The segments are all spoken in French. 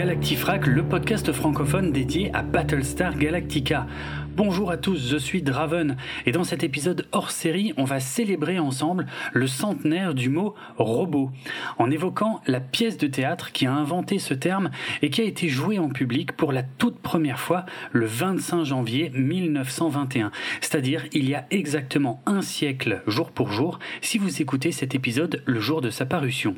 Galactifrac, le podcast francophone dédié à Battlestar Galactica. Bonjour à tous, je suis Draven et dans cet épisode hors série, on va célébrer ensemble le centenaire du mot robot en évoquant la pièce de théâtre qui a inventé ce terme et qui a été jouée en public pour la toute première fois le 25 janvier 1921, c'est-à-dire il y a exactement un siècle jour pour jour si vous écoutez cet épisode le jour de sa parution.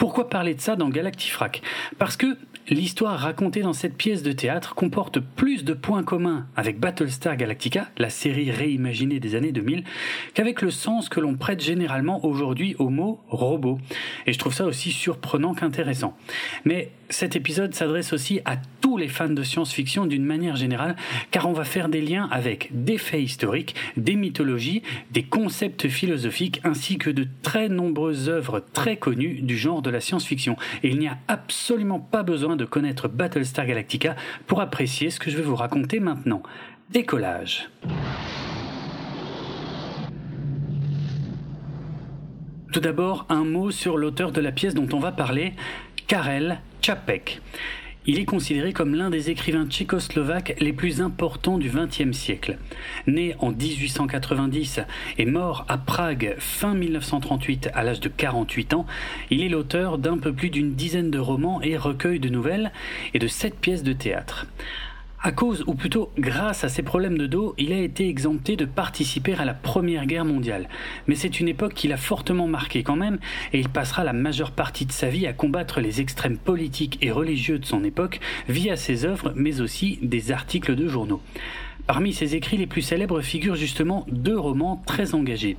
Pourquoi parler de ça dans Galactifrac? Parce que l'histoire racontée dans cette pièce de théâtre comporte plus de points communs avec Battlestar Galactica, la série réimaginée des années 2000, qu'avec le sens que l'on prête généralement aujourd'hui au mot robot. Et je trouve ça aussi surprenant qu'intéressant. Mais cet épisode s'adresse aussi à tous les fans de science-fiction d'une manière générale, car on va faire des liens avec des faits historiques, des mythologies, des concepts philosophiques, ainsi que de très nombreuses œuvres très connues du genre de la science-fiction. Il n'y a absolument pas besoin de connaître Battlestar Galactica pour apprécier ce que je vais vous raconter maintenant. Décollage. Tout d'abord, un mot sur l'auteur de la pièce dont on va parler, Karel Čapek. Il est considéré comme l'un des écrivains tchécoslovaques les plus importants du XXe siècle. Né en 1890 et mort à Prague fin 1938 à l'âge de 48 ans, il est l'auteur d'un peu plus d'une dizaine de romans et recueils de nouvelles et de sept pièces de théâtre. À cause, ou plutôt grâce à ses problèmes de dos, il a été exempté de participer à la Première Guerre mondiale. Mais c'est une époque qui l'a fortement marqué quand même, et il passera la majeure partie de sa vie à combattre les extrêmes politiques et religieux de son époque via ses œuvres, mais aussi des articles de journaux. Parmi ses écrits les plus célèbres figurent justement deux romans très engagés.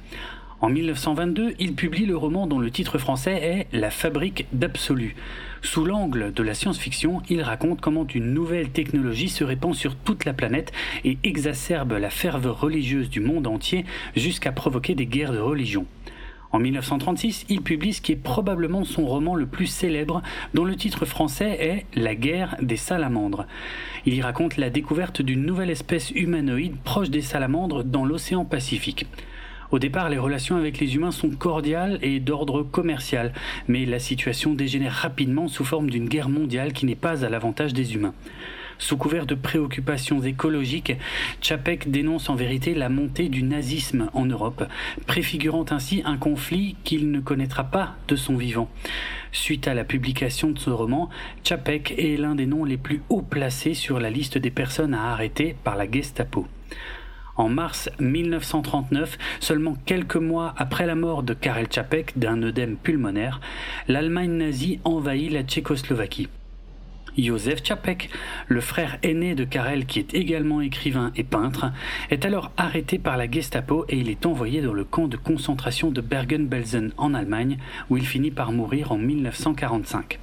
En 1922, il publie le roman dont le titre français est La fabrique d'absolu. Sous l'angle de la science-fiction, il raconte comment une nouvelle technologie se répand sur toute la planète et exacerbe la ferveur religieuse du monde entier jusqu'à provoquer des guerres de religion. En 1936, il publie ce qui est probablement son roman le plus célèbre, dont le titre français est La guerre des salamandres. Il y raconte la découverte d'une nouvelle espèce humanoïde proche des salamandres dans l'océan Pacifique. Au départ, les relations avec les humains sont cordiales et d'ordre commercial, mais la situation dégénère rapidement sous forme d'une guerre mondiale qui n'est pas à l'avantage des humains. Sous couvert de préoccupations écologiques, Chapek dénonce en vérité la montée du nazisme en Europe, préfigurant ainsi un conflit qu'il ne connaîtra pas de son vivant. Suite à la publication de ce roman, Chapek est l'un des noms les plus haut placés sur la liste des personnes à arrêter par la Gestapo. En mars 1939, seulement quelques mois après la mort de Karel Čapek d'un œdème pulmonaire, l'Allemagne nazie envahit la Tchécoslovaquie. Josef Čapek, le frère aîné de Karel qui est également écrivain et peintre, est alors arrêté par la Gestapo et il est envoyé dans le camp de concentration de Bergen-Belsen en Allemagne où il finit par mourir en 1945.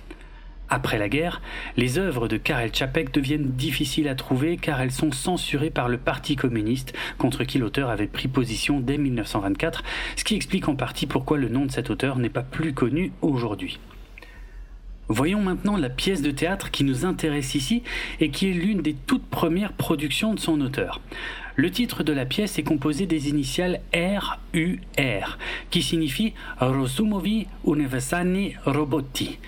Après la guerre, les œuvres de Karel Čapek deviennent difficiles à trouver car elles sont censurées par le Parti communiste contre qui l'auteur avait pris position dès 1924, ce qui explique en partie pourquoi le nom de cet auteur n'est pas plus connu aujourd'hui. Voyons maintenant la pièce de théâtre qui nous intéresse ici et qui est l'une des toutes premières productions de son auteur. Le titre de la pièce est composé des initiales R-U-R, qui signifie Rosumovi Universani Roboti.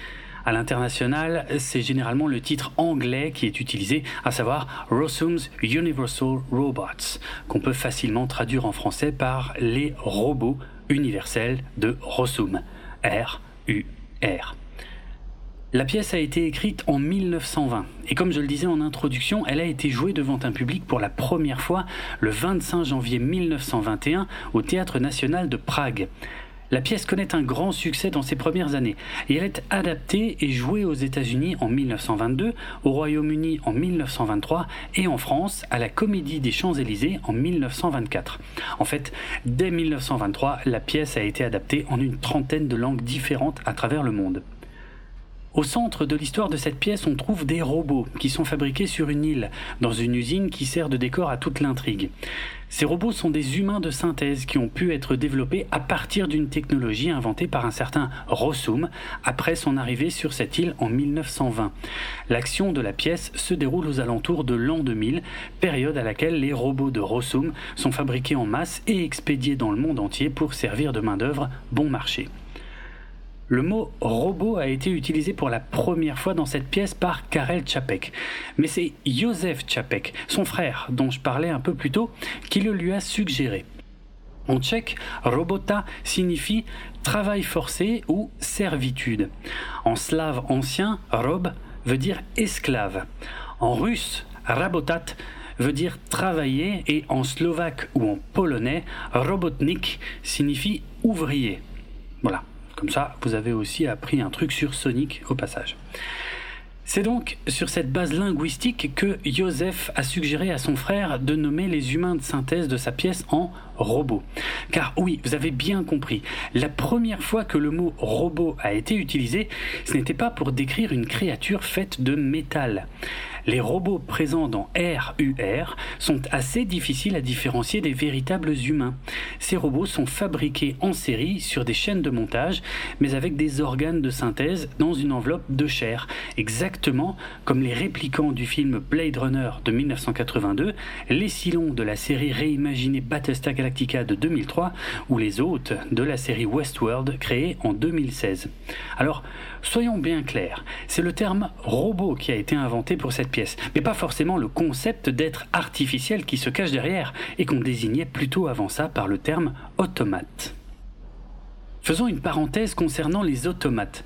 À l'international, c'est généralement le titre anglais qui est utilisé, à savoir Rossum's Universal Robots, qu'on peut facilement traduire en français par les robots universels de Rossum. R-U-R. La pièce a été écrite en 1920 et comme je le disais en introduction, elle a été jouée devant un public pour la première fois le 25 janvier 1921 au Théâtre national de Prague. La pièce connaît un grand succès dans ses premières années et elle est adaptée et jouée aux États-Unis en 1922, au Royaume-Uni en 1923 et en France à la Comédie des Champs-Élysées en 1924. En fait, dès 1923, la pièce a été adaptée en une trentaine de langues différentes à travers le monde. Au centre de l'histoire de cette pièce, on trouve des robots qui sont fabriqués sur une île, dans une usine qui sert de décor à toute l'intrigue. Ces robots sont des humains de synthèse qui ont pu être développés à partir d'une technologie inventée par un certain Rossum après son arrivée sur cette île en 1920. L'action de la pièce se déroule aux alentours de l'an 2000, période à laquelle les robots de Rossum sont fabriqués en masse et expédiés dans le monde entier pour servir de main-d'œuvre bon marché. Le mot robot a été utilisé pour la première fois dans cette pièce par Karel Čapek. Mais c'est Josef Čapek, son frère, dont je parlais un peu plus tôt, qui le lui a suggéré. En tchèque, robota signifie travail forcé ou servitude. En slave ancien, rob veut dire esclave. En russe, rabotat veut dire travailler et en slovaque ou en polonais, robotnik signifie ouvrier. Voilà. Comme ça, vous avez aussi appris un truc sur Sonic au passage. C'est donc sur cette base linguistique que Joseph a suggéré à son frère de nommer les humains de synthèse de sa pièce en robots. Car oui, vous avez bien compris, la première fois que le mot robot a été utilisé, ce n'était pas pour décrire une créature faite de métal les robots présents dans RUR sont assez difficiles à différencier des véritables humains. Ces robots sont fabriqués en série sur des chaînes de montage, mais avec des organes de synthèse dans une enveloppe de chair, exactement comme les réplicants du film Blade Runner de 1982, les Silons de la série réimaginée Battlestar Galactica de 2003 ou les hôtes de la série Westworld créée en 2016. Alors, soyons bien clairs, c'est le terme robot qui a été inventé pour cette mais pas forcément le concept d'être artificiel qui se cache derrière et qu'on désignait plutôt avant ça par le terme automate. Faisons une parenthèse concernant les automates.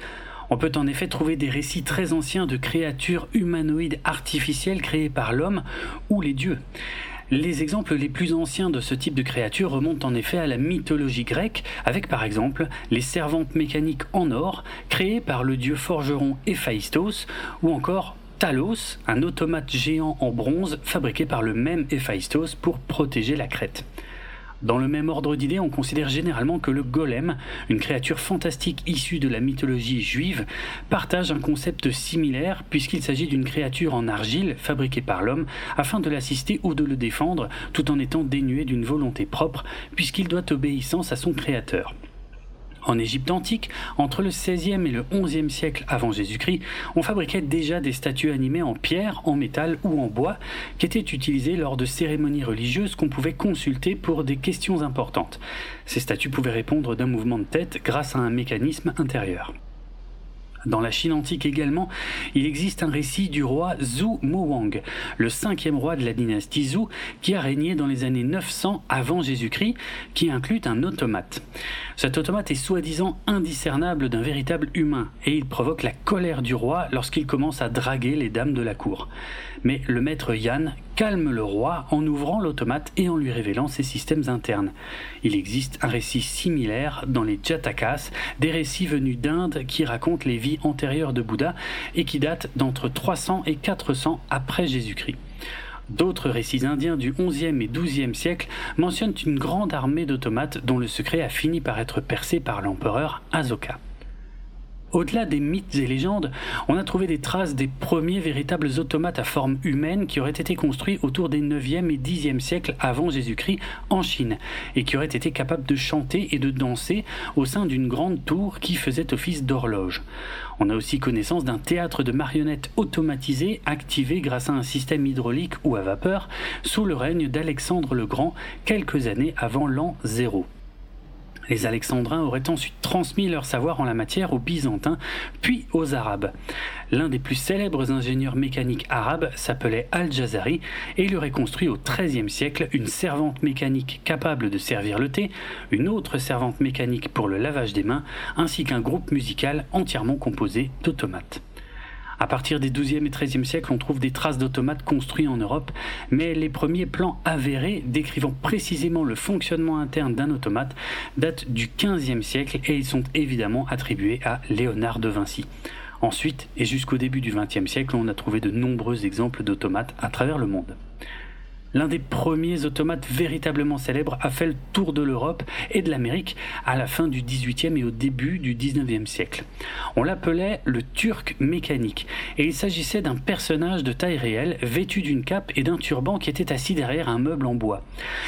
On peut en effet trouver des récits très anciens de créatures humanoïdes artificielles créées par l'homme ou les dieux. Les exemples les plus anciens de ce type de créatures remontent en effet à la mythologie grecque, avec par exemple les servantes mécaniques en or, créées par le dieu forgeron Héphaïstos, ou encore Talos, un automate géant en bronze fabriqué par le même Héphaïstos pour protéger la crête. Dans le même ordre d'idées, on considère généralement que le golem, une créature fantastique issue de la mythologie juive, partage un concept similaire puisqu'il s'agit d'une créature en argile fabriquée par l'homme afin de l'assister ou de le défendre tout en étant dénué d'une volonté propre puisqu'il doit obéissance à son créateur. En Égypte antique, entre le XVIe et le XIe siècle avant Jésus-Christ, on fabriquait déjà des statues animées en pierre, en métal ou en bois, qui étaient utilisées lors de cérémonies religieuses qu'on pouvait consulter pour des questions importantes. Ces statues pouvaient répondre d'un mouvement de tête grâce à un mécanisme intérieur. Dans la Chine antique également, il existe un récit du roi Zhou Mowang, le cinquième roi de la dynastie Zhou, qui a régné dans les années 900 avant Jésus-Christ, qui inclut un automate. Cet automate est soi-disant indiscernable d'un véritable humain, et il provoque la colère du roi lorsqu'il commence à draguer les dames de la cour. Mais le maître Yan calme le roi en ouvrant l'automate et en lui révélant ses systèmes internes. Il existe un récit similaire dans les Jatakas, des récits venus d'Inde qui racontent les vies antérieures de Bouddha et qui datent d'entre 300 et 400 après Jésus-Christ. D'autres récits indiens du XIe et XIIe siècle mentionnent une grande armée d'automates dont le secret a fini par être percé par l'empereur Asoka. Au-delà des mythes et légendes, on a trouvé des traces des premiers véritables automates à forme humaine qui auraient été construits autour des 9e et 10e siècles avant Jésus-Christ en Chine et qui auraient été capables de chanter et de danser au sein d'une grande tour qui faisait office d'horloge. On a aussi connaissance d'un théâtre de marionnettes automatisé activé grâce à un système hydraulique ou à vapeur sous le règne d'Alexandre le Grand quelques années avant l'an 0. Les Alexandrins auraient ensuite transmis leur savoir en la matière aux Byzantins, puis aux Arabes. L'un des plus célèbres ingénieurs mécaniques arabes s'appelait Al-Jazari et il aurait construit au XIIIe siècle une servante mécanique capable de servir le thé, une autre servante mécanique pour le lavage des mains, ainsi qu'un groupe musical entièrement composé d'automates. À partir des XIIe et XIIIe siècles, on trouve des traces d'automates construits en Europe, mais les premiers plans avérés décrivant précisément le fonctionnement interne d'un automate datent du XVe siècle et ils sont évidemment attribués à Léonard de Vinci. Ensuite, et jusqu'au début du XXe siècle, on a trouvé de nombreux exemples d'automates à travers le monde. L'un des premiers automates véritablement célèbres a fait le tour de l'Europe et de l'Amérique à la fin du XVIIIe et au début du XIXe siècle. On l'appelait le Turc mécanique et il s'agissait d'un personnage de taille réelle vêtu d'une cape et d'un turban qui était assis derrière un meuble en bois.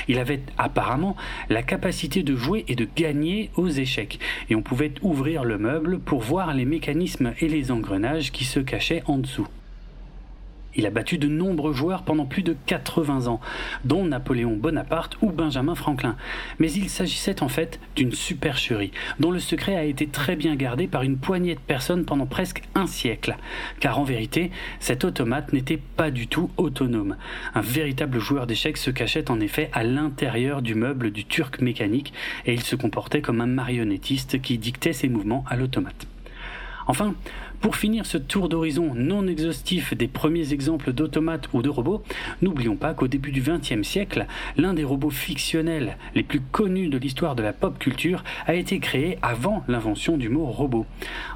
Il avait apparemment la capacité de jouer et de gagner aux échecs et on pouvait ouvrir le meuble pour voir les mécanismes et les engrenages qui se cachaient en dessous. Il a battu de nombreux joueurs pendant plus de 80 ans, dont Napoléon Bonaparte ou Benjamin Franklin. Mais il s'agissait en fait d'une supercherie, dont le secret a été très bien gardé par une poignée de personnes pendant presque un siècle. Car en vérité, cet automate n'était pas du tout autonome. Un véritable joueur d'échecs se cachait en effet à l'intérieur du meuble du turc mécanique et il se comportait comme un marionnettiste qui dictait ses mouvements à l'automate. Enfin, pour finir ce tour d'horizon non exhaustif des premiers exemples d'automates ou de robots, n'oublions pas qu'au début du XXe siècle, l'un des robots fictionnels les plus connus de l'histoire de la pop culture a été créé avant l'invention du mot robot.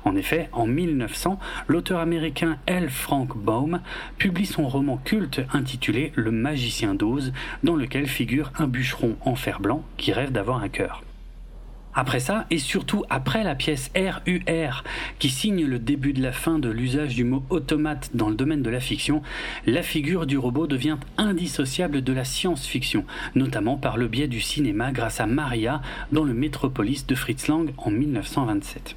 En effet, en 1900, l'auteur américain L. Frank Baum publie son roman culte intitulé Le magicien d'Oz, dans lequel figure un bûcheron en fer blanc qui rêve d'avoir un cœur. Après ça, et surtout après la pièce RUR, qui signe le début de la fin de l'usage du mot automate dans le domaine de la fiction, la figure du robot devient indissociable de la science-fiction, notamment par le biais du cinéma grâce à Maria dans le Métropolis de Fritz Lang en 1927.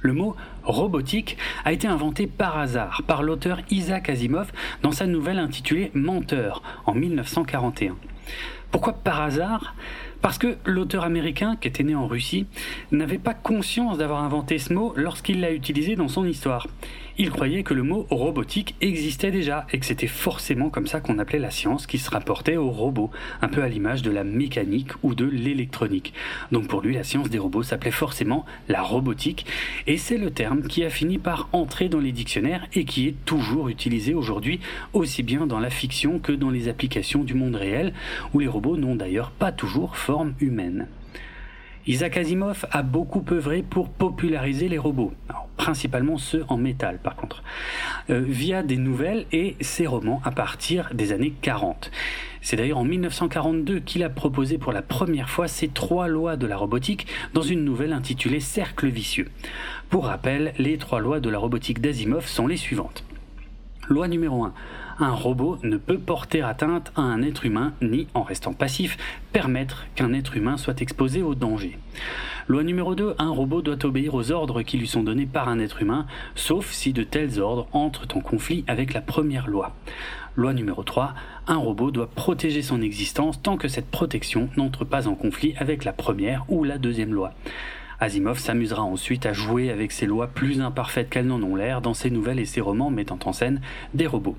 Le mot robotique a été inventé par hasard par l'auteur Isaac Asimov dans sa nouvelle intitulée Menteur en 1941. Pourquoi par hasard? Parce que l'auteur américain, qui était né en Russie, n'avait pas conscience d'avoir inventé ce mot lorsqu'il l'a utilisé dans son histoire. Il croyait que le mot robotique existait déjà et que c'était forcément comme ça qu'on appelait la science qui se rapportait aux robots, un peu à l'image de la mécanique ou de l'électronique. Donc pour lui, la science des robots s'appelait forcément la robotique et c'est le terme qui a fini par entrer dans les dictionnaires et qui est toujours utilisé aujourd'hui aussi bien dans la fiction que dans les applications du monde réel où les robots n'ont d'ailleurs pas toujours forme humaine. Isaac Asimov a beaucoup œuvré pour populariser les robots, principalement ceux en métal par contre, euh, via des nouvelles et ses romans à partir des années 40. C'est d'ailleurs en 1942 qu'il a proposé pour la première fois ces trois lois de la robotique dans une nouvelle intitulée Cercle vicieux. Pour rappel, les trois lois de la robotique d'Asimov sont les suivantes. Loi numéro 1 un robot ne peut porter atteinte à un être humain ni, en restant passif, permettre qu'un être humain soit exposé au danger. Loi numéro 2, un robot doit obéir aux ordres qui lui sont donnés par un être humain, sauf si de tels ordres entrent en conflit avec la première loi. Loi numéro 3, un robot doit protéger son existence tant que cette protection n'entre pas en conflit avec la première ou la deuxième loi. Asimov s'amusera ensuite à jouer avec ces lois plus imparfaites qu'elles n'en ont l'air dans ses nouvelles et ses romans mettant en scène des robots.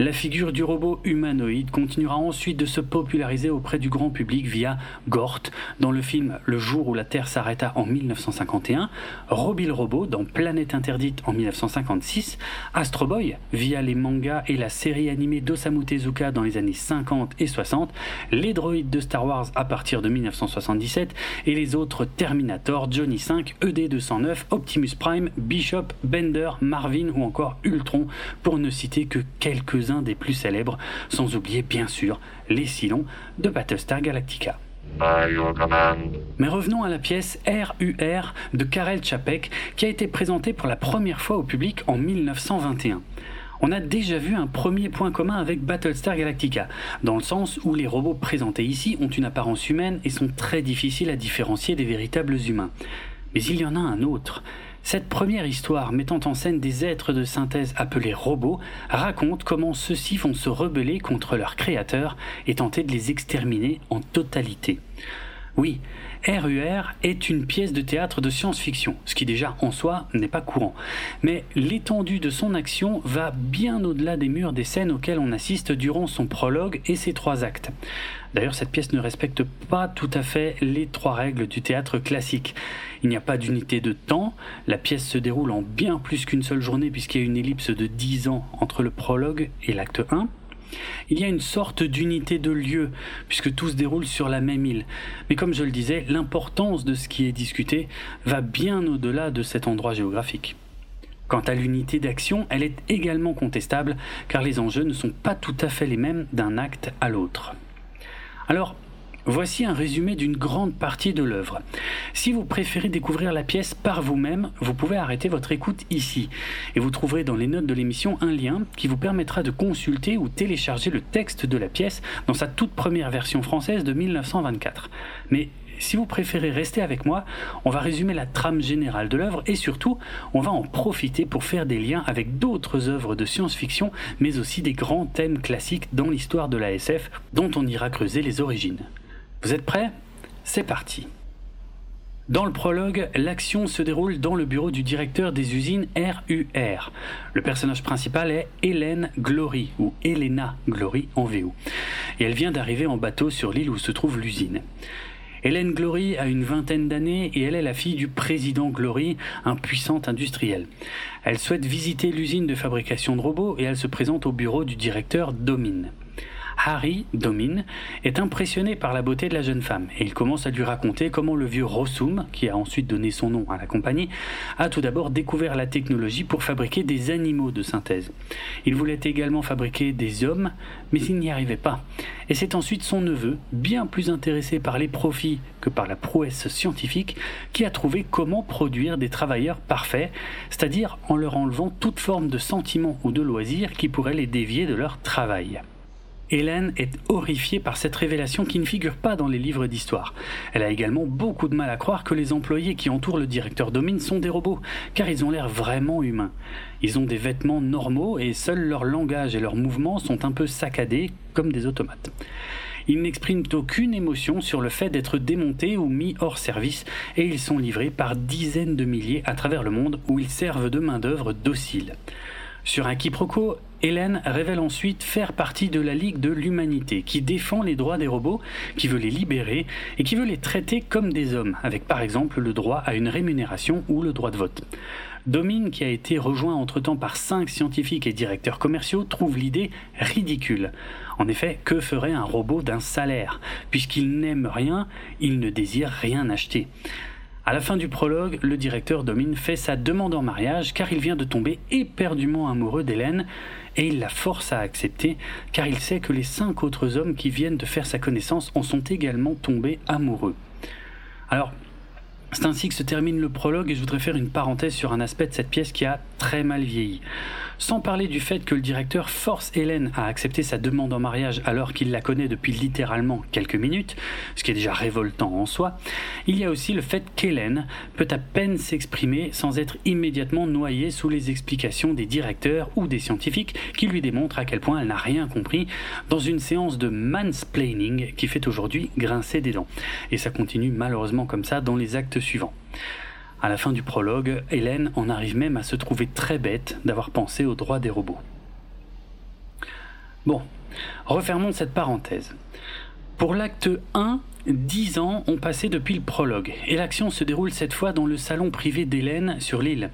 La figure du robot humanoïde continuera ensuite de se populariser auprès du grand public via Gort dans le film Le jour où la Terre s'arrêta en 1951, Robbie le robot dans Planète interdite en 1956, Astro Boy via les mangas et la série animée d'Osamu Tezuka dans les années 50 et 60, les droïdes de Star Wars à partir de 1977 et les autres Terminator, Johnny 5, ED209, Optimus Prime, Bishop, Bender, Marvin ou encore Ultron pour ne citer que quelques des plus célèbres, sans oublier bien sûr les Silons de Battlestar Galactica. Mais revenons à la pièce RUR de Karel Čapek qui a été présentée pour la première fois au public en 1921 on a déjà vu un premier point commun avec Battlestar Galactica, dans le sens où les robots présentés ici ont une apparence humaine et sont très difficiles à différencier des véritables humains. Mais il y en a un autre. Cette première histoire mettant en scène des êtres de synthèse appelés robots raconte comment ceux-ci vont se rebeller contre leurs créateurs et tenter de les exterminer en totalité. Oui, RUR est une pièce de théâtre de science-fiction, ce qui déjà en soi n'est pas courant. Mais l'étendue de son action va bien au-delà des murs des scènes auxquelles on assiste durant son prologue et ses trois actes. D'ailleurs, cette pièce ne respecte pas tout à fait les trois règles du théâtre classique. Il n'y a pas d'unité de temps, la pièce se déroule en bien plus qu'une seule journée puisqu'il y a une ellipse de 10 ans entre le prologue et l'acte 1. Il y a une sorte d'unité de lieu, puisque tout se déroule sur la même île. Mais comme je le disais, l'importance de ce qui est discuté va bien au-delà de cet endroit géographique. Quant à l'unité d'action, elle est également contestable, car les enjeux ne sont pas tout à fait les mêmes d'un acte à l'autre. Alors, Voici un résumé d'une grande partie de l'œuvre. Si vous préférez découvrir la pièce par vous-même, vous pouvez arrêter votre écoute ici. Et vous trouverez dans les notes de l'émission un lien qui vous permettra de consulter ou télécharger le texte de la pièce dans sa toute première version française de 1924. Mais si vous préférez rester avec moi, on va résumer la trame générale de l'œuvre et surtout, on va en profiter pour faire des liens avec d'autres œuvres de science-fiction, mais aussi des grands thèmes classiques dans l'histoire de la SF dont on ira creuser les origines. Vous êtes prêts? C'est parti. Dans le prologue, l'action se déroule dans le bureau du directeur des usines RUR. Le personnage principal est Hélène Glory, ou Elena Glory en VO. Et elle vient d'arriver en bateau sur l'île où se trouve l'usine. Hélène Glory a une vingtaine d'années et elle est la fille du président Glory, un puissant industriel. Elle souhaite visiter l'usine de fabrication de robots et elle se présente au bureau du directeur Domine. Harry, Domine, est impressionné par la beauté de la jeune femme et il commence à lui raconter comment le vieux Rossum, qui a ensuite donné son nom à la compagnie, a tout d'abord découvert la technologie pour fabriquer des animaux de synthèse. Il voulait également fabriquer des hommes, mais il n'y arrivait pas. Et c'est ensuite son neveu, bien plus intéressé par les profits que par la prouesse scientifique, qui a trouvé comment produire des travailleurs parfaits, c'est-à-dire en leur enlevant toute forme de sentiment ou de loisir qui pourrait les dévier de leur travail. Hélène est horrifiée par cette révélation qui ne figure pas dans les livres d'histoire. Elle a également beaucoup de mal à croire que les employés qui entourent le directeur Domine sont des robots, car ils ont l'air vraiment humains. Ils ont des vêtements normaux et seul leur langage et leurs mouvements sont un peu saccadés comme des automates. Ils n'expriment aucune émotion sur le fait d'être démontés ou mis hors service et ils sont livrés par dizaines de milliers à travers le monde où ils servent de main-d'œuvre docile. Sur un quiproquo, Hélène révèle ensuite faire partie de la Ligue de l'Humanité, qui défend les droits des robots, qui veut les libérer et qui veut les traiter comme des hommes, avec par exemple le droit à une rémunération ou le droit de vote. Domine, qui a été rejoint entre-temps par cinq scientifiques et directeurs commerciaux, trouve l'idée ridicule. En effet, que ferait un robot d'un salaire? Puisqu'il n'aime rien, il ne désire rien acheter. À la fin du prologue, le directeur Domine fait sa demande en mariage car il vient de tomber éperdument amoureux d'Hélène et il la force à accepter car il sait que les cinq autres hommes qui viennent de faire sa connaissance en sont également tombés amoureux. Alors, c'est ainsi que se termine le prologue et je voudrais faire une parenthèse sur un aspect de cette pièce qui a très mal vieilli. Sans parler du fait que le directeur force Hélène à accepter sa demande en mariage alors qu'il la connaît depuis littéralement quelques minutes, ce qui est déjà révoltant en soi, il y a aussi le fait qu'Hélène peut à peine s'exprimer sans être immédiatement noyée sous les explications des directeurs ou des scientifiques qui lui démontrent à quel point elle n'a rien compris dans une séance de mansplaining qui fait aujourd'hui grincer des dents. Et ça continue malheureusement comme ça dans les actes suivants. À la fin du prologue, Hélène en arrive même à se trouver très bête d'avoir pensé aux droits des robots. Bon, refermons cette parenthèse. Pour l'acte 1, dix ans ont passé depuis le prologue, et l'action se déroule cette fois dans le salon privé d'Hélène sur l'île.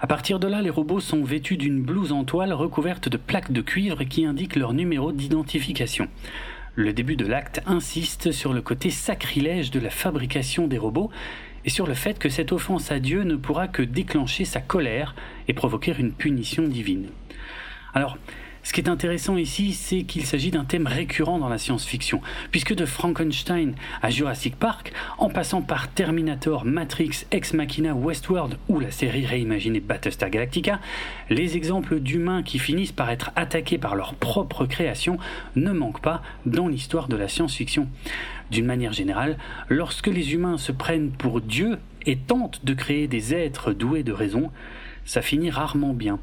À partir de là, les robots sont vêtus d'une blouse en toile recouverte de plaques de cuivre qui indiquent leur numéro d'identification. Le début de l'acte insiste sur le côté sacrilège de la fabrication des robots et sur le fait que cette offense à Dieu ne pourra que déclencher sa colère et provoquer une punition divine. Alors, ce qui est intéressant ici, c'est qu'il s'agit d'un thème récurrent dans la science-fiction, puisque de Frankenstein à Jurassic Park, en passant par Terminator, Matrix, Ex Machina, Westworld ou la série réimaginée Battlestar Galactica, les exemples d'humains qui finissent par être attaqués par leur propre création ne manquent pas dans l'histoire de la science-fiction. D'une manière générale, lorsque les humains se prennent pour Dieu et tentent de créer des êtres doués de raison, ça finit rarement bien.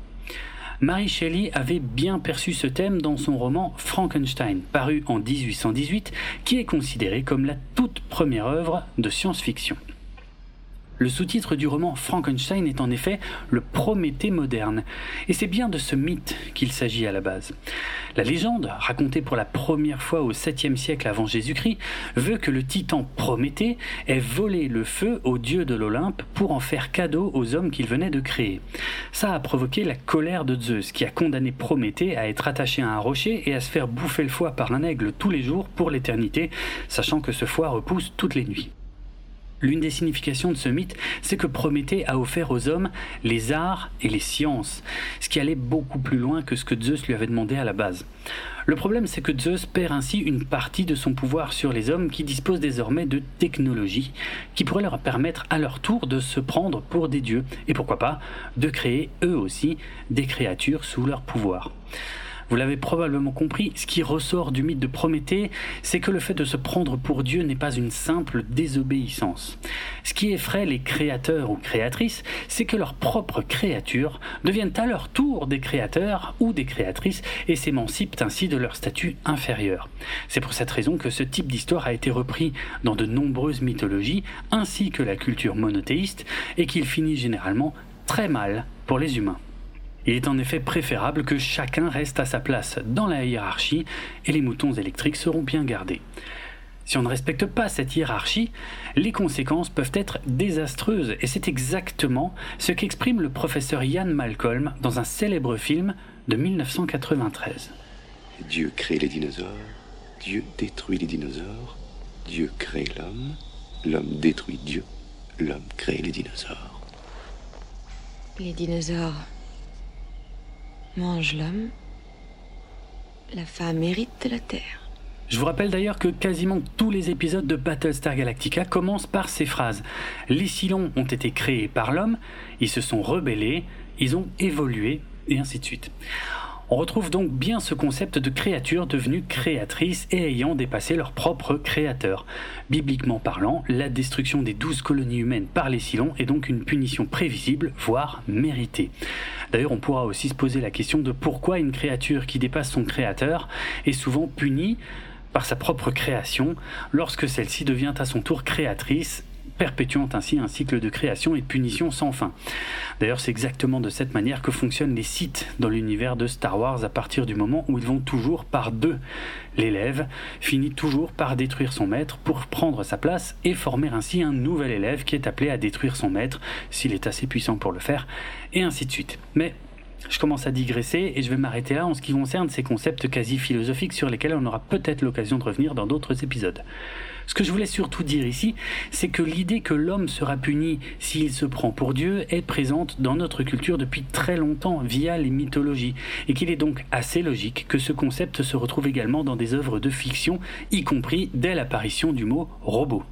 Mary Shelley avait bien perçu ce thème dans son roman Frankenstein, paru en 1818, qui est considéré comme la toute première œuvre de science-fiction. Le sous-titre du roman Frankenstein est en effet le Prométhée moderne, et c'est bien de ce mythe qu'il s'agit à la base. La légende, racontée pour la première fois au 7e siècle avant Jésus-Christ, veut que le titan Prométhée ait volé le feu aux dieux de l'Olympe pour en faire cadeau aux hommes qu'il venait de créer. Ça a provoqué la colère de Zeus, qui a condamné Prométhée à être attaché à un rocher et à se faire bouffer le foie par un aigle tous les jours pour l'éternité, sachant que ce foie repousse toutes les nuits. L'une des significations de ce mythe, c'est que Prométhée a offert aux hommes les arts et les sciences, ce qui allait beaucoup plus loin que ce que Zeus lui avait demandé à la base. Le problème, c'est que Zeus perd ainsi une partie de son pouvoir sur les hommes qui disposent désormais de technologies qui pourraient leur permettre à leur tour de se prendre pour des dieux, et pourquoi pas de créer eux aussi des créatures sous leur pouvoir. Vous l'avez probablement compris, ce qui ressort du mythe de Prométhée, c'est que le fait de se prendre pour Dieu n'est pas une simple désobéissance. Ce qui effraie les créateurs ou créatrices, c'est que leurs propres créatures deviennent à leur tour des créateurs ou des créatrices et s'émancipent ainsi de leur statut inférieur. C'est pour cette raison que ce type d'histoire a été repris dans de nombreuses mythologies ainsi que la culture monothéiste et qu'il finit généralement très mal pour les humains. Il est en effet préférable que chacun reste à sa place dans la hiérarchie et les moutons électriques seront bien gardés. Si on ne respecte pas cette hiérarchie, les conséquences peuvent être désastreuses et c'est exactement ce qu'exprime le professeur Ian Malcolm dans un célèbre film de 1993. Dieu crée les dinosaures, Dieu détruit les dinosaures, Dieu crée l'homme, l'homme détruit Dieu, l'homme crée les dinosaures. Les dinosaures mange l'homme, la femme hérite la terre. Je vous rappelle d'ailleurs que quasiment tous les épisodes de Battlestar Galactica commencent par ces phrases. Les Cylons ont été créés par l'homme, ils se sont rebellés, ils ont évolué, et ainsi de suite. On retrouve donc bien ce concept de créature devenue créatrice et ayant dépassé leur propre créateur. Bibliquement parlant, la destruction des douze colonies humaines par les Cylons est donc une punition prévisible, voire méritée. D'ailleurs, on pourra aussi se poser la question de pourquoi une créature qui dépasse son créateur est souvent punie par sa propre création lorsque celle-ci devient à son tour créatrice perpétuant ainsi un cycle de création et de punition sans fin. D'ailleurs, c'est exactement de cette manière que fonctionnent les sites dans l'univers de Star Wars à partir du moment où ils vont toujours par deux. L'élève finit toujours par détruire son maître pour prendre sa place et former ainsi un nouvel élève qui est appelé à détruire son maître s'il est assez puissant pour le faire, et ainsi de suite. Mais je commence à digresser et je vais m'arrêter là en ce qui concerne ces concepts quasi philosophiques sur lesquels on aura peut-être l'occasion de revenir dans d'autres épisodes. Ce que je voulais surtout dire ici, c'est que l'idée que l'homme sera puni s'il se prend pour Dieu est présente dans notre culture depuis très longtemps via les mythologies, et qu'il est donc assez logique que ce concept se retrouve également dans des œuvres de fiction, y compris dès l'apparition du mot robot.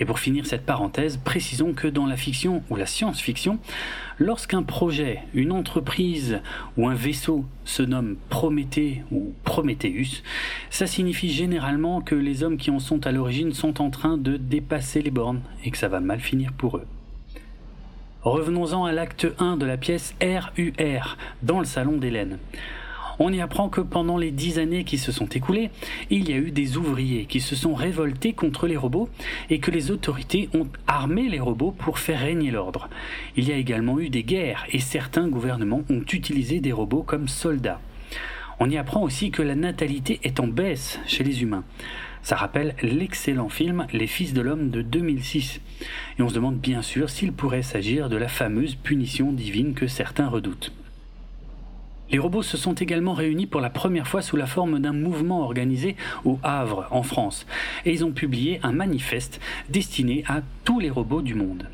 Et pour finir cette parenthèse, précisons que dans la fiction ou la science-fiction, lorsqu'un projet, une entreprise ou un vaisseau se nomme Prométhée ou Prométhéeus, ça signifie généralement que les hommes qui en sont à l'origine sont en train de dépasser les bornes et que ça va mal finir pour eux. Revenons-en à l'acte 1 de la pièce RUR, dans le salon d'Hélène on y apprend que pendant les dix années qui se sont écoulées, il y a eu des ouvriers qui se sont révoltés contre les robots et que les autorités ont armé les robots pour faire régner l'ordre. Il y a également eu des guerres et certains gouvernements ont utilisé des robots comme soldats. On y apprend aussi que la natalité est en baisse chez les humains. Ça rappelle l'excellent film Les Fils de l'Homme de 2006. Et on se demande bien sûr s'il pourrait s'agir de la fameuse punition divine que certains redoutent. Les robots se sont également réunis pour la première fois sous la forme d'un mouvement organisé au Havre, en France, et ils ont publié un manifeste destiné à tous les robots du monde.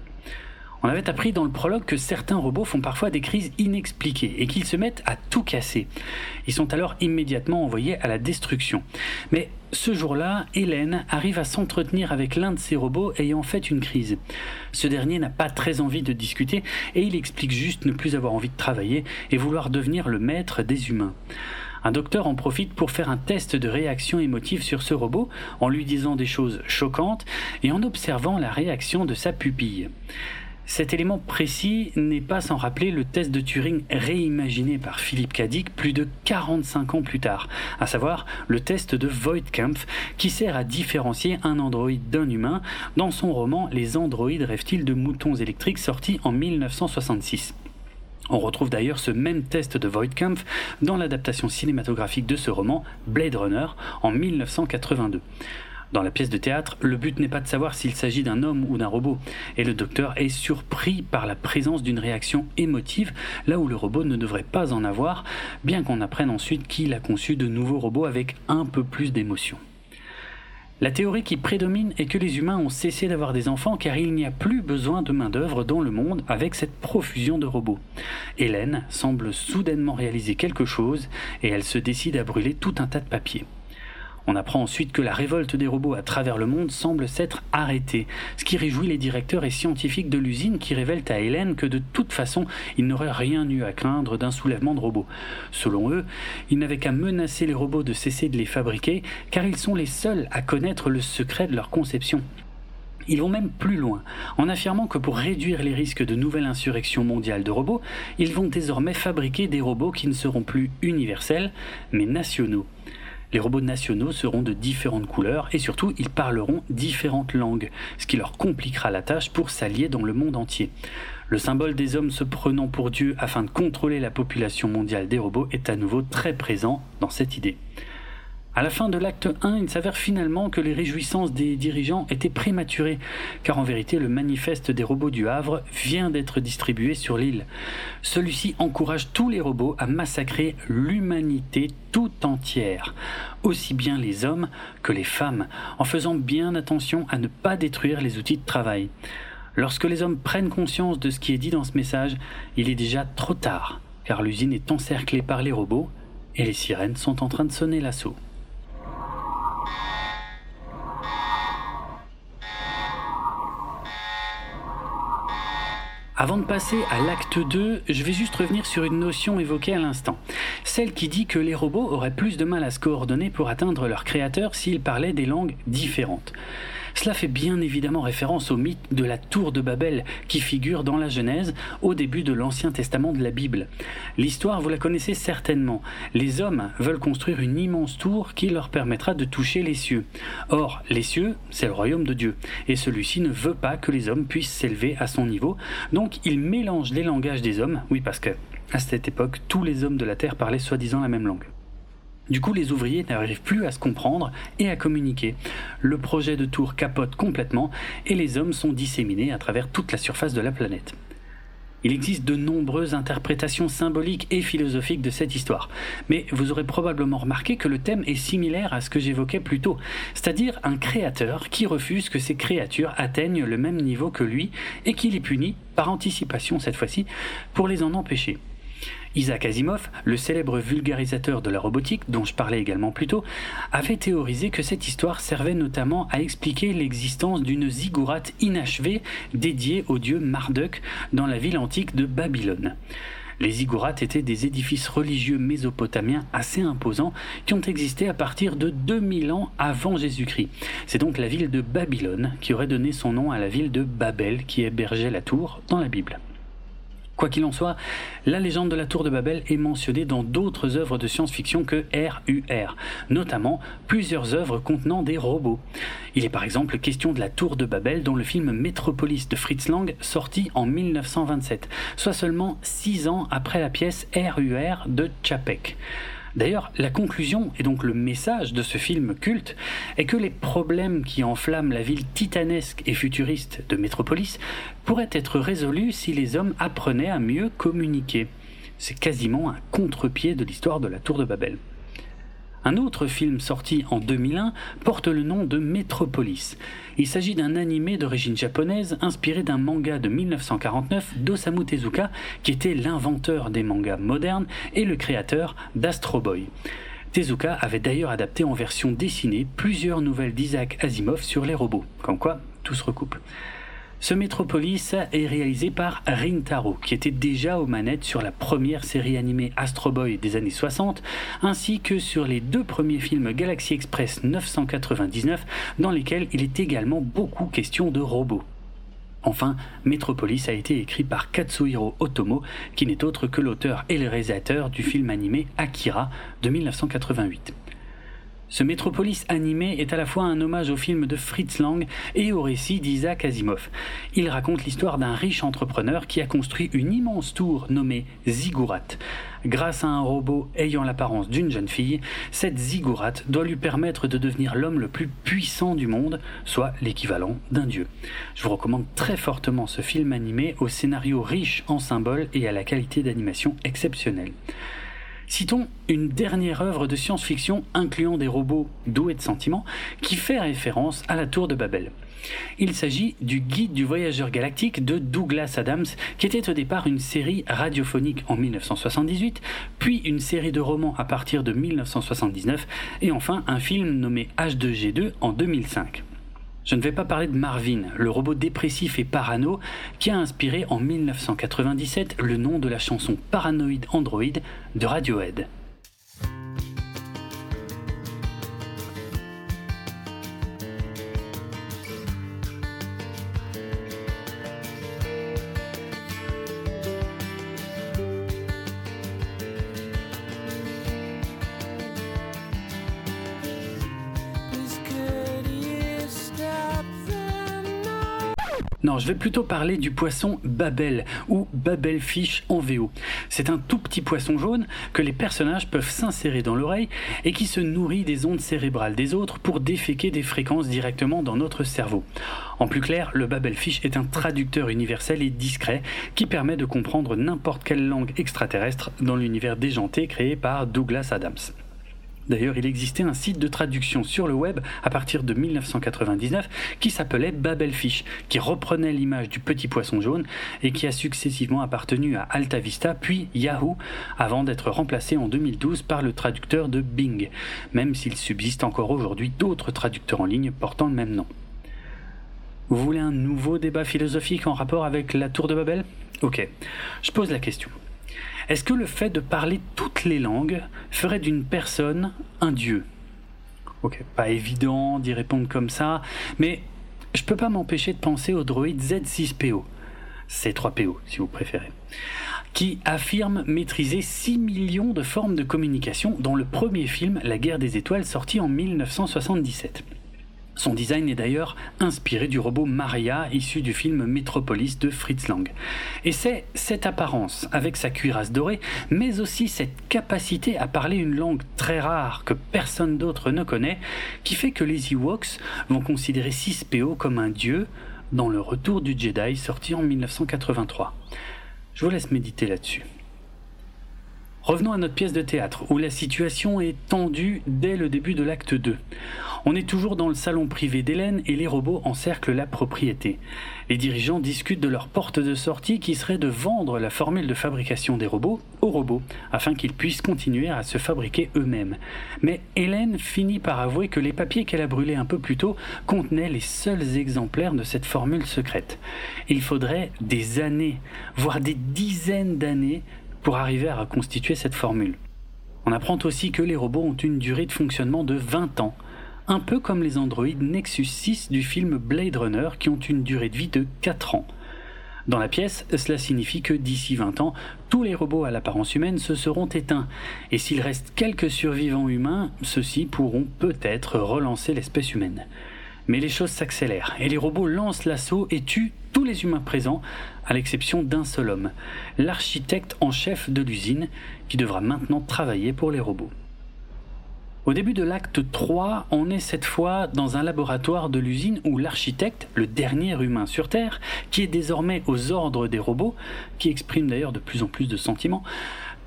On avait appris dans le prologue que certains robots font parfois des crises inexpliquées et qu'ils se mettent à tout casser. Ils sont alors immédiatement envoyés à la destruction. Mais ce jour-là, Hélène arrive à s'entretenir avec l'un de ces robots ayant fait une crise. Ce dernier n'a pas très envie de discuter et il explique juste ne plus avoir envie de travailler et vouloir devenir le maître des humains. Un docteur en profite pour faire un test de réaction émotive sur ce robot en lui disant des choses choquantes et en observant la réaction de sa pupille. Cet élément précis n'est pas sans rappeler le test de Turing réimaginé par Philippe Cadic plus de 45 ans plus tard, à savoir le test de Voigtkampf qui sert à différencier un androïde d'un humain dans son roman Les androïdes rêvent-ils de moutons électriques sorti en 1966. On retrouve d'ailleurs ce même test de Voigtkampf dans l'adaptation cinématographique de ce roman Blade Runner en 1982. Dans la pièce de théâtre, le but n'est pas de savoir s'il s'agit d'un homme ou d'un robot, et le docteur est surpris par la présence d'une réaction émotive, là où le robot ne devrait pas en avoir, bien qu'on apprenne ensuite qu'il a conçu de nouveaux robots avec un peu plus d'émotion. La théorie qui prédomine est que les humains ont cessé d'avoir des enfants car il n'y a plus besoin de main-d'œuvre dans le monde avec cette profusion de robots. Hélène semble soudainement réaliser quelque chose et elle se décide à brûler tout un tas de papiers. On apprend ensuite que la révolte des robots à travers le monde semble s'être arrêtée, ce qui réjouit les directeurs et scientifiques de l'usine qui révèlent à Hélène que de toute façon, il n'aurait rien eu à craindre d'un soulèvement de robots. Selon eux, ils n'avaient qu'à menacer les robots de cesser de les fabriquer, car ils sont les seuls à connaître le secret de leur conception. Ils vont même plus loin, en affirmant que pour réduire les risques de nouvelles insurrections mondiales de robots, ils vont désormais fabriquer des robots qui ne seront plus universels, mais nationaux. Les robots nationaux seront de différentes couleurs et surtout ils parleront différentes langues, ce qui leur compliquera la tâche pour s'allier dans le monde entier. Le symbole des hommes se prenant pour Dieu afin de contrôler la population mondiale des robots est à nouveau très présent dans cette idée. À la fin de l'acte 1, il s'avère finalement que les réjouissances des dirigeants étaient prématurées, car en vérité le manifeste des robots du Havre vient d'être distribué sur l'île. Celui-ci encourage tous les robots à massacrer l'humanité tout entière, aussi bien les hommes que les femmes, en faisant bien attention à ne pas détruire les outils de travail. Lorsque les hommes prennent conscience de ce qui est dit dans ce message, il est déjà trop tard, car l'usine est encerclée par les robots et les sirènes sont en train de sonner l'assaut. Avant de passer à l'acte 2, je vais juste revenir sur une notion évoquée à l'instant. Celle qui dit que les robots auraient plus de mal à se coordonner pour atteindre leur créateur s'ils parlaient des langues différentes. Cela fait bien évidemment référence au mythe de la tour de Babel qui figure dans la Genèse au début de l'Ancien Testament de la Bible. L'histoire, vous la connaissez certainement. Les hommes veulent construire une immense tour qui leur permettra de toucher les cieux. Or, les cieux, c'est le royaume de Dieu, et celui-ci ne veut pas que les hommes puissent s'élever à son niveau, donc il mélange les langages des hommes, oui parce que à cette époque, tous les hommes de la terre parlaient soi-disant la même langue. Du coup, les ouvriers n'arrivent plus à se comprendre et à communiquer. Le projet de tour capote complètement et les hommes sont disséminés à travers toute la surface de la planète. Il existe de nombreuses interprétations symboliques et philosophiques de cette histoire, mais vous aurez probablement remarqué que le thème est similaire à ce que j'évoquais plus tôt, c'est-à-dire un créateur qui refuse que ses créatures atteignent le même niveau que lui et qui les punit, par anticipation cette fois-ci, pour les en empêcher. Isaac Asimov, le célèbre vulgarisateur de la robotique dont je parlais également plus tôt, avait théorisé que cette histoire servait notamment à expliquer l'existence d'une ziggourate inachevée dédiée au dieu Marduk dans la ville antique de Babylone. Les ziggourats étaient des édifices religieux mésopotamiens assez imposants qui ont existé à partir de 2000 ans avant Jésus-Christ. C'est donc la ville de Babylone qui aurait donné son nom à la ville de Babel qui hébergeait la tour dans la Bible. Quoi qu'il en soit, la légende de la tour de Babel est mentionnée dans d'autres œuvres de science-fiction que RUR, notamment plusieurs œuvres contenant des robots. Il est par exemple question de la tour de Babel dans le film Metropolis de Fritz Lang sorti en 1927, soit seulement six ans après la pièce RUR de Chapek. D'ailleurs, la conclusion, et donc le message de ce film culte, est que les problèmes qui enflamment la ville titanesque et futuriste de Métropolis pourraient être résolus si les hommes apprenaient à mieux communiquer. C'est quasiment un contre-pied de l'histoire de la Tour de Babel. Un autre film sorti en 2001 porte le nom de Metropolis. Il s'agit d'un animé d'origine japonaise inspiré d'un manga de 1949 d'Osamu Tezuka, qui était l'inventeur des mangas modernes et le créateur d'Astro Boy. Tezuka avait d'ailleurs adapté en version dessinée plusieurs nouvelles d'Isaac Asimov sur les robots, comme quoi tout se recoupe. Ce Metropolis est réalisé par Rintaro, qui était déjà aux manettes sur la première série animée Astro Boy des années 60, ainsi que sur les deux premiers films Galaxy Express 999, dans lesquels il est également beaucoup question de robots. Enfin, Metropolis a été écrit par Katsuhiro Otomo, qui n'est autre que l'auteur et le réalisateur du film animé Akira de 1988. Ce Métropolis animé est à la fois un hommage au film de Fritz Lang et au récit d'Isaac Asimov. Il raconte l'histoire d'un riche entrepreneur qui a construit une immense tour nommée Ziggurat. Grâce à un robot ayant l'apparence d'une jeune fille, cette Ziggurat doit lui permettre de devenir l'homme le plus puissant du monde, soit l'équivalent d'un dieu. Je vous recommande très fortement ce film animé au scénario riche en symboles et à la qualité d'animation exceptionnelle. Citons une dernière œuvre de science-fiction incluant des robots doués de sentiments qui fait référence à la tour de Babel. Il s'agit du Guide du voyageur galactique de Douglas Adams, qui était au départ une série radiophonique en 1978, puis une série de romans à partir de 1979, et enfin un film nommé H2G2 en 2005. Je ne vais pas parler de Marvin, le robot dépressif et parano qui a inspiré en 1997 le nom de la chanson Paranoid Android de Radiohead. Je vais plutôt parler du poisson Babel ou Babelfish en VO. C'est un tout petit poisson jaune que les personnages peuvent s'insérer dans l'oreille et qui se nourrit des ondes cérébrales des autres pour déféquer des fréquences directement dans notre cerveau. En plus clair, le Babelfish est un traducteur universel et discret qui permet de comprendre n'importe quelle langue extraterrestre dans l'univers déjanté créé par Douglas Adams. D'ailleurs, il existait un site de traduction sur le web à partir de 1999 qui s'appelait Babelfish, qui reprenait l'image du petit poisson jaune et qui a successivement appartenu à AltaVista puis Yahoo avant d'être remplacé en 2012 par le traducteur de Bing, même s'il subsiste encore aujourd'hui d'autres traducteurs en ligne portant le même nom. Vous voulez un nouveau débat philosophique en rapport avec la tour de Babel? Ok, je pose la question. Est-ce que le fait de parler toutes les langues ferait d'une personne un dieu? Ok, pas évident d'y répondre comme ça, mais je peux pas m'empêcher de penser au droïde Z6PO, C3PO si vous préférez, qui affirme maîtriser 6 millions de formes de communication dans le premier film La guerre des étoiles sorti en 1977. Son design est d'ailleurs inspiré du robot Maria issu du film Metropolis de Fritz Lang. Et c'est cette apparence, avec sa cuirasse dorée, mais aussi cette capacité à parler une langue très rare que personne d'autre ne connaît, qui fait que les Ewoks vont considérer 6PO comme un dieu dans le Retour du Jedi sorti en 1983. Je vous laisse méditer là-dessus. Revenons à notre pièce de théâtre, où la situation est tendue dès le début de l'acte 2. On est toujours dans le salon privé d'Hélène et les robots encerclent la propriété. Les dirigeants discutent de leur porte de sortie qui serait de vendre la formule de fabrication des robots aux robots, afin qu'ils puissent continuer à se fabriquer eux-mêmes. Mais Hélène finit par avouer que les papiers qu'elle a brûlés un peu plus tôt contenaient les seuls exemplaires de cette formule secrète. Il faudrait des années, voire des dizaines d'années, pour arriver à reconstituer cette formule. On apprend aussi que les robots ont une durée de fonctionnement de 20 ans, un peu comme les androïdes Nexus 6 du film Blade Runner qui ont une durée de vie de 4 ans. Dans la pièce, cela signifie que d'ici 20 ans, tous les robots à l'apparence humaine se seront éteints, et s'il reste quelques survivants humains, ceux-ci pourront peut-être relancer l'espèce humaine. Mais les choses s'accélèrent, et les robots lancent l'assaut et tuent tous les humains présents, à l'exception d'un seul homme, l'architecte en chef de l'usine, qui devra maintenant travailler pour les robots. Au début de l'acte 3, on est cette fois dans un laboratoire de l'usine où l'architecte, le dernier humain sur Terre, qui est désormais aux ordres des robots, qui exprime d'ailleurs de plus en plus de sentiments,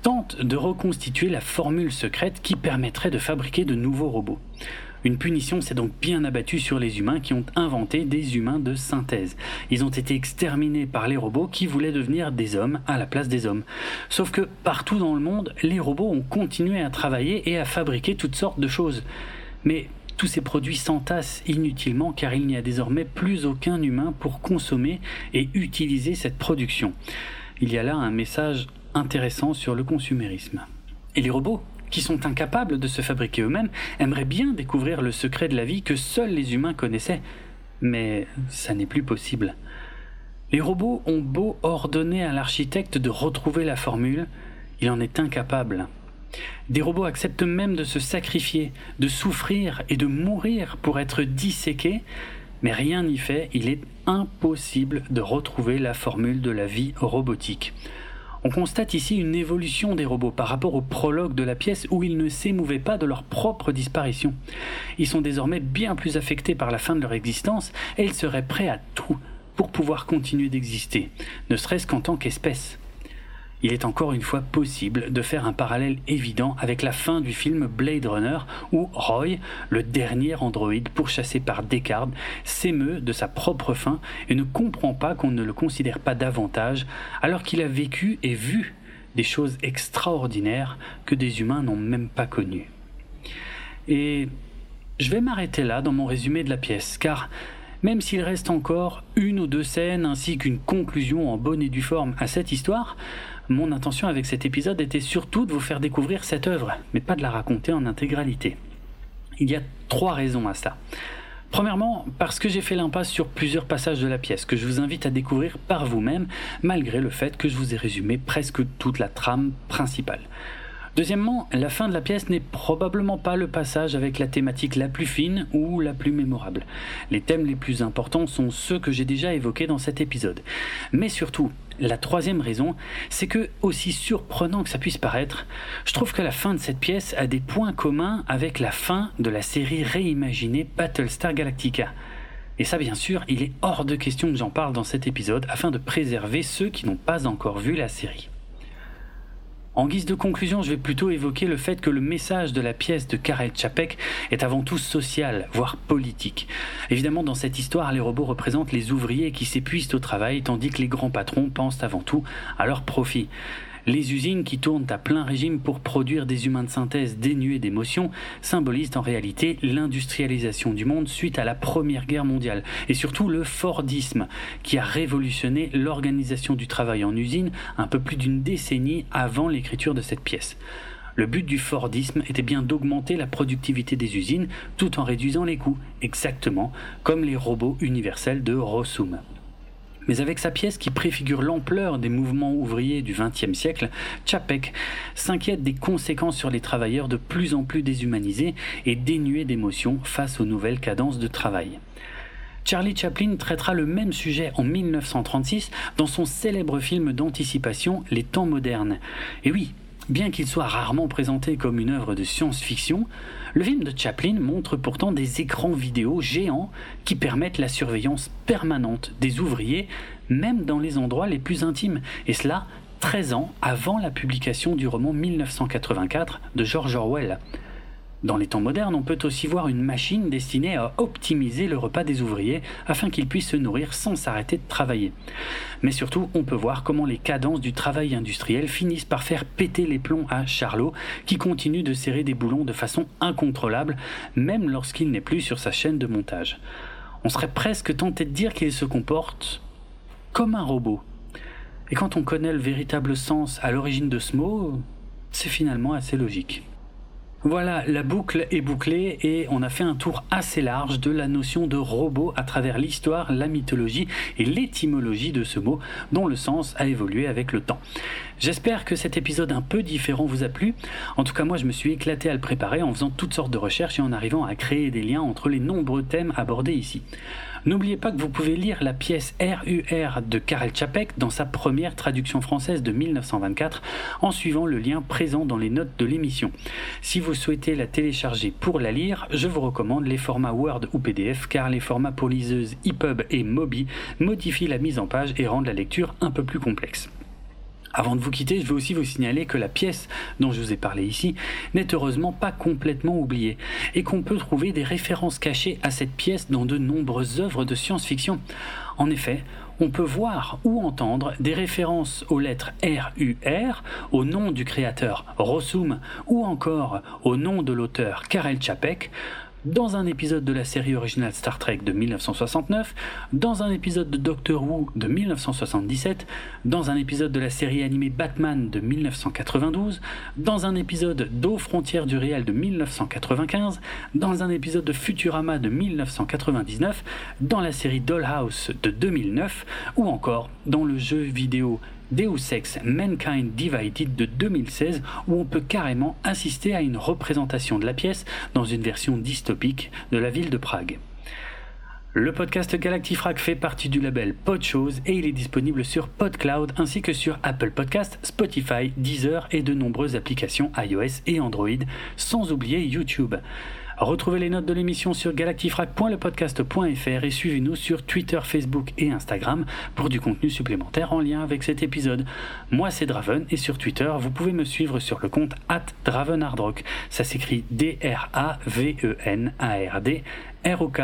tente de reconstituer la formule secrète qui permettrait de fabriquer de nouveaux robots. Une punition s'est donc bien abattue sur les humains qui ont inventé des humains de synthèse. Ils ont été exterminés par les robots qui voulaient devenir des hommes à la place des hommes. Sauf que partout dans le monde, les robots ont continué à travailler et à fabriquer toutes sortes de choses. Mais tous ces produits s'entassent inutilement car il n'y a désormais plus aucun humain pour consommer et utiliser cette production. Il y a là un message intéressant sur le consumérisme. Et les robots qui sont incapables de se fabriquer eux-mêmes, aimeraient bien découvrir le secret de la vie que seuls les humains connaissaient. Mais ça n'est plus possible. Les robots ont beau ordonner à l'architecte de retrouver la formule, il en est incapable. Des robots acceptent même de se sacrifier, de souffrir et de mourir pour être disséqués, mais rien n'y fait, il est impossible de retrouver la formule de la vie robotique. On constate ici une évolution des robots par rapport au prologue de la pièce où ils ne s'émouvaient pas de leur propre disparition. Ils sont désormais bien plus affectés par la fin de leur existence et ils seraient prêts à tout pour pouvoir continuer d'exister, ne serait-ce qu'en tant qu'espèce. Il est encore une fois possible de faire un parallèle évident avec la fin du film Blade Runner où Roy, le dernier androïde pourchassé par Descartes, s'émeut de sa propre fin et ne comprend pas qu'on ne le considère pas davantage alors qu'il a vécu et vu des choses extraordinaires que des humains n'ont même pas connues. Et je vais m'arrêter là dans mon résumé de la pièce car même s'il reste encore une ou deux scènes ainsi qu'une conclusion en bonne et due forme à cette histoire, mon intention avec cet épisode était surtout de vous faire découvrir cette œuvre, mais pas de la raconter en intégralité. Il y a trois raisons à ça. Premièrement, parce que j'ai fait l'impasse sur plusieurs passages de la pièce que je vous invite à découvrir par vous-même, malgré le fait que je vous ai résumé presque toute la trame principale. Deuxièmement, la fin de la pièce n'est probablement pas le passage avec la thématique la plus fine ou la plus mémorable. Les thèmes les plus importants sont ceux que j'ai déjà évoqués dans cet épisode. Mais surtout, la troisième raison, c'est que, aussi surprenant que ça puisse paraître, je trouve que la fin de cette pièce a des points communs avec la fin de la série réimaginée Battlestar Galactica. Et ça, bien sûr, il est hors de question que j'en parle dans cet épisode afin de préserver ceux qui n'ont pas encore vu la série. En guise de conclusion, je vais plutôt évoquer le fait que le message de la pièce de Karel Čapek est avant tout social, voire politique. Évidemment, dans cette histoire, les robots représentent les ouvriers qui s'épuisent au travail, tandis que les grands patrons pensent avant tout à leur profit. Les usines qui tournent à plein régime pour produire des humains de synthèse dénués d'émotions symbolisent en réalité l'industrialisation du monde suite à la Première Guerre mondiale et surtout le Fordisme qui a révolutionné l'organisation du travail en usine un peu plus d'une décennie avant l'écriture de cette pièce. Le but du Fordisme était bien d'augmenter la productivité des usines tout en réduisant les coûts, exactement comme les robots universels de Rossum. Mais avec sa pièce qui préfigure l'ampleur des mouvements ouvriers du XXe siècle, Chapek s'inquiète des conséquences sur les travailleurs de plus en plus déshumanisés et dénués d'émotions face aux nouvelles cadences de travail. Charlie Chaplin traitera le même sujet en 1936 dans son célèbre film d'anticipation Les temps modernes. Et oui, bien qu'il soit rarement présenté comme une œuvre de science-fiction, le film de Chaplin montre pourtant des écrans vidéo géants qui permettent la surveillance permanente des ouvriers, même dans les endroits les plus intimes, et cela 13 ans avant la publication du roman 1984 de George Orwell. Dans les temps modernes, on peut aussi voir une machine destinée à optimiser le repas des ouvriers afin qu'ils puissent se nourrir sans s'arrêter de travailler. Mais surtout, on peut voir comment les cadences du travail industriel finissent par faire péter les plombs à Charlot, qui continue de serrer des boulons de façon incontrôlable, même lorsqu'il n'est plus sur sa chaîne de montage. On serait presque tenté de dire qu'il se comporte comme un robot. Et quand on connaît le véritable sens à l'origine de ce mot, c'est finalement assez logique. Voilà, la boucle est bouclée et on a fait un tour assez large de la notion de robot à travers l'histoire, la mythologie et l'étymologie de ce mot dont le sens a évolué avec le temps. J'espère que cet épisode un peu différent vous a plu. En tout cas, moi, je me suis éclaté à le préparer en faisant toutes sortes de recherches et en arrivant à créer des liens entre les nombreux thèmes abordés ici. N'oubliez pas que vous pouvez lire la pièce RUR de Karel Čapek dans sa première traduction française de 1924 en suivant le lien présent dans les notes de l'émission. Si vous souhaitez la télécharger pour la lire, je vous recommande les formats Word ou PDF car les formats pour liseuses EPUB et Mobi modifient la mise en page et rendent la lecture un peu plus complexe. Avant de vous quitter, je veux aussi vous signaler que la pièce dont je vous ai parlé ici n'est heureusement pas complètement oubliée et qu'on peut trouver des références cachées à cette pièce dans de nombreuses œuvres de science-fiction. En effet, on peut voir ou entendre des références aux lettres RUR, au nom du créateur Rossum ou encore au nom de l'auteur Karel Čapek, dans un épisode de la série originale Star Trek de 1969, dans un épisode de Doctor Who de 1977, dans un épisode de la série animée Batman de 1992, dans un épisode d'Aux frontières du réel de 1995, dans un épisode de Futurama de 1999, dans la série Dollhouse de 2009, ou encore dans le jeu vidéo Deus Ex Mankind Divided de 2016 où on peut carrément assister à une représentation de la pièce dans une version dystopique de la ville de Prague. Le podcast Galactifrac fait partie du label Podchose et il est disponible sur PodCloud ainsi que sur Apple Podcast, Spotify, Deezer et de nombreuses applications iOS et Android, sans oublier YouTube. Retrouvez les notes de l'émission sur galactifrac.lepodcast.fr et suivez-nous sur Twitter, Facebook et Instagram pour du contenu supplémentaire en lien avec cet épisode. Moi c'est Draven et sur Twitter vous pouvez me suivre sur le compte at DravenHardRock. Ça s'écrit D-R-A-V-E-N-A-R-D R-O-K.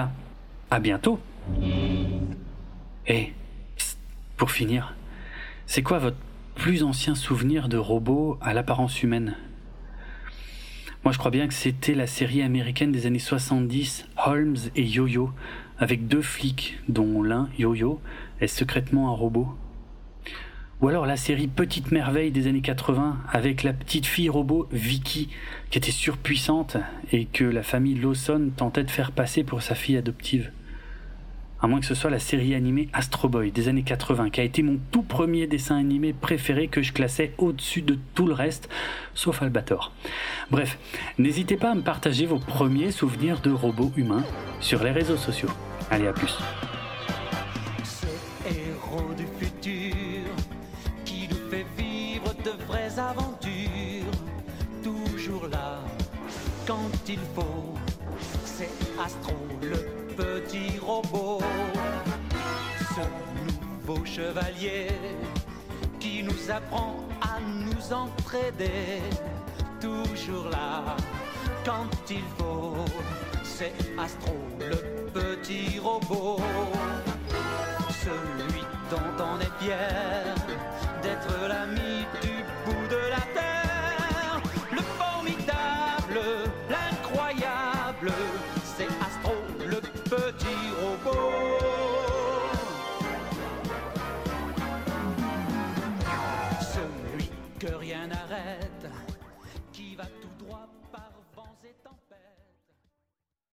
À bientôt Et, pour finir, c'est quoi votre plus ancien souvenir de robot à l'apparence humaine? Moi, je crois bien que c'était la série américaine des années 70, Holmes et Yo-Yo, avec deux flics, dont l'un, Yo-Yo, est secrètement un robot. Ou alors la série Petite Merveille des années 80 avec la petite fille robot Vicky qui était surpuissante et que la famille Lawson tentait de faire passer pour sa fille adoptive à moins que ce soit la série animée Astro Boy des années 80, qui a été mon tout premier dessin animé préféré que je classais au-dessus de tout le reste, sauf Albator. Bref, n'hésitez pas à me partager vos premiers souvenirs de robots humains sur les réseaux sociaux. Allez, à plus. Toujours là quand il faut, chevalier qui nous apprend à nous entraider, toujours là quand il faut. C'est Astro, le petit robot, celui dont on est fier d'être l'ami du